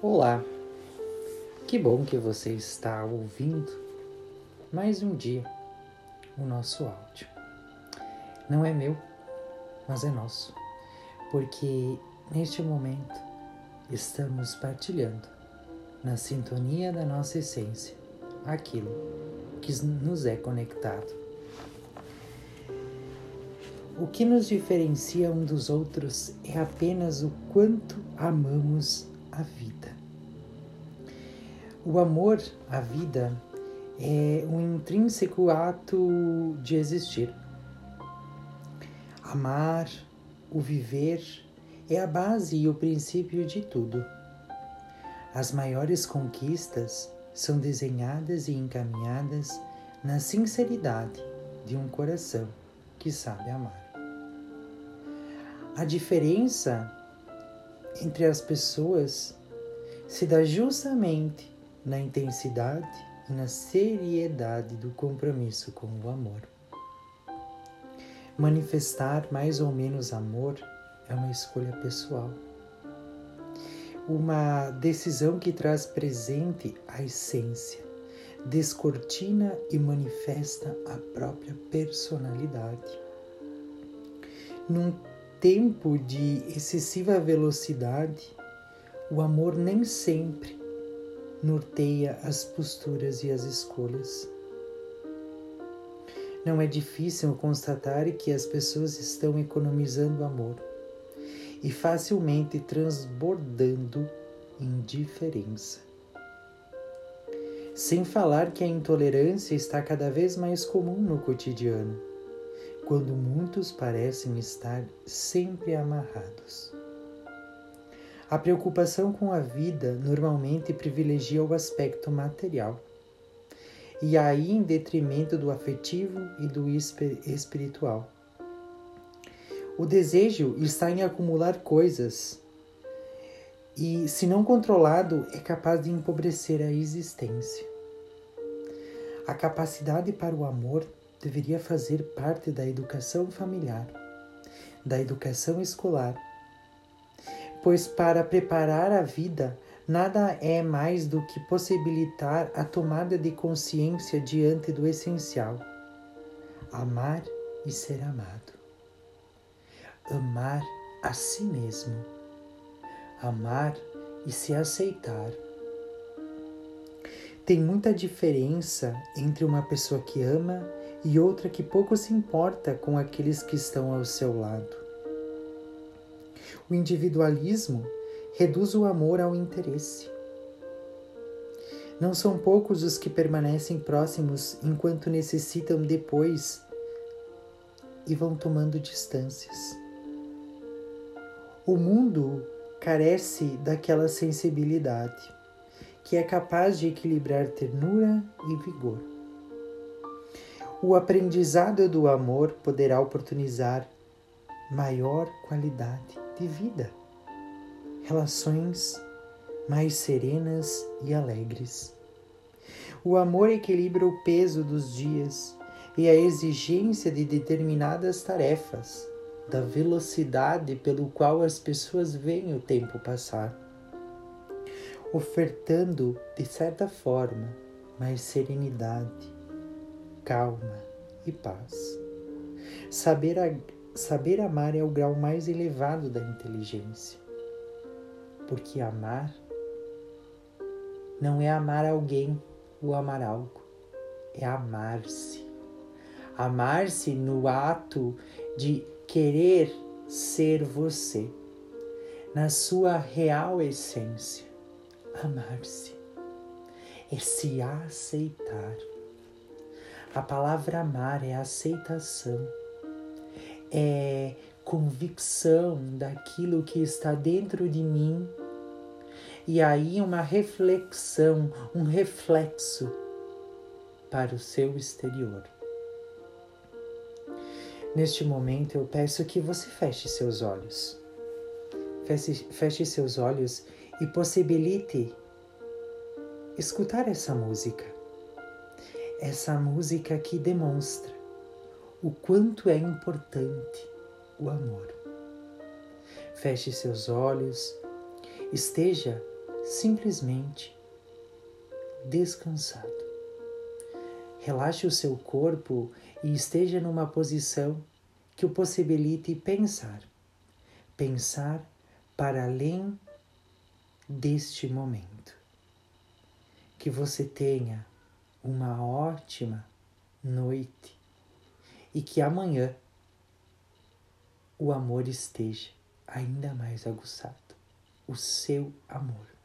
Olá, que bom que você está ouvindo mais um dia o nosso áudio. Não é meu, mas é nosso, porque neste momento estamos partilhando na sintonia da nossa essência aquilo que nos é conectado. O que nos diferencia um dos outros é apenas o quanto amamos a vida. O amor à vida é um intrínseco ato de existir. Amar, o viver, é a base e o princípio de tudo. As maiores conquistas são desenhadas e encaminhadas na sinceridade de um coração que sabe amar. A diferença entre as pessoas se dá justamente na intensidade e na seriedade do compromisso com o amor. Manifestar mais ou menos amor é uma escolha pessoal. Uma decisão que traz presente a essência, descortina e manifesta a própria personalidade. Num tempo de excessiva velocidade, o amor nem sempre norteia as posturas e as escolhas. Não é difícil constatar que as pessoas estão economizando amor e facilmente transbordando indiferença. Sem falar que a intolerância está cada vez mais comum no cotidiano quando muitos parecem estar sempre amarrados. A preocupação com a vida normalmente privilegia o aspecto material, e aí em detrimento do afetivo e do espiritual. O desejo está em acumular coisas e, se não controlado, é capaz de empobrecer a existência. A capacidade para o amor deveria fazer parte da educação familiar, da educação escolar, pois para preparar a vida nada é mais do que possibilitar a tomada de consciência diante do essencial: amar e ser amado. Amar a si mesmo. Amar e se aceitar. Tem muita diferença entre uma pessoa que ama e outra que pouco se importa com aqueles que estão ao seu lado. O individualismo reduz o amor ao interesse. Não são poucos os que permanecem próximos enquanto necessitam depois e vão tomando distâncias. O mundo carece daquela sensibilidade que é capaz de equilibrar ternura e vigor. O aprendizado do amor poderá oportunizar maior qualidade de vida, relações mais serenas e alegres. O amor equilibra o peso dos dias e a exigência de determinadas tarefas, da velocidade pelo qual as pessoas veem o tempo passar, ofertando, de certa forma, mais serenidade, calma e paz. Saber, a, saber amar é o grau mais elevado da inteligência, porque amar não é amar alguém ou amar algo, é amar-se. Amar-se no ato de querer ser você, na sua real essência. Amar-se é se aceitar a palavra amar é aceitação, é convicção daquilo que está dentro de mim e aí uma reflexão, um reflexo para o seu exterior. Neste momento eu peço que você feche seus olhos. Feche, feche seus olhos e possibilite escutar essa música essa música que demonstra o quanto é importante o amor. Feche seus olhos, esteja simplesmente descansado. Relaxe o seu corpo e esteja numa posição que o possibilite pensar. Pensar para além deste momento. Que você tenha uma ótima noite e que amanhã o amor esteja ainda mais aguçado o seu amor.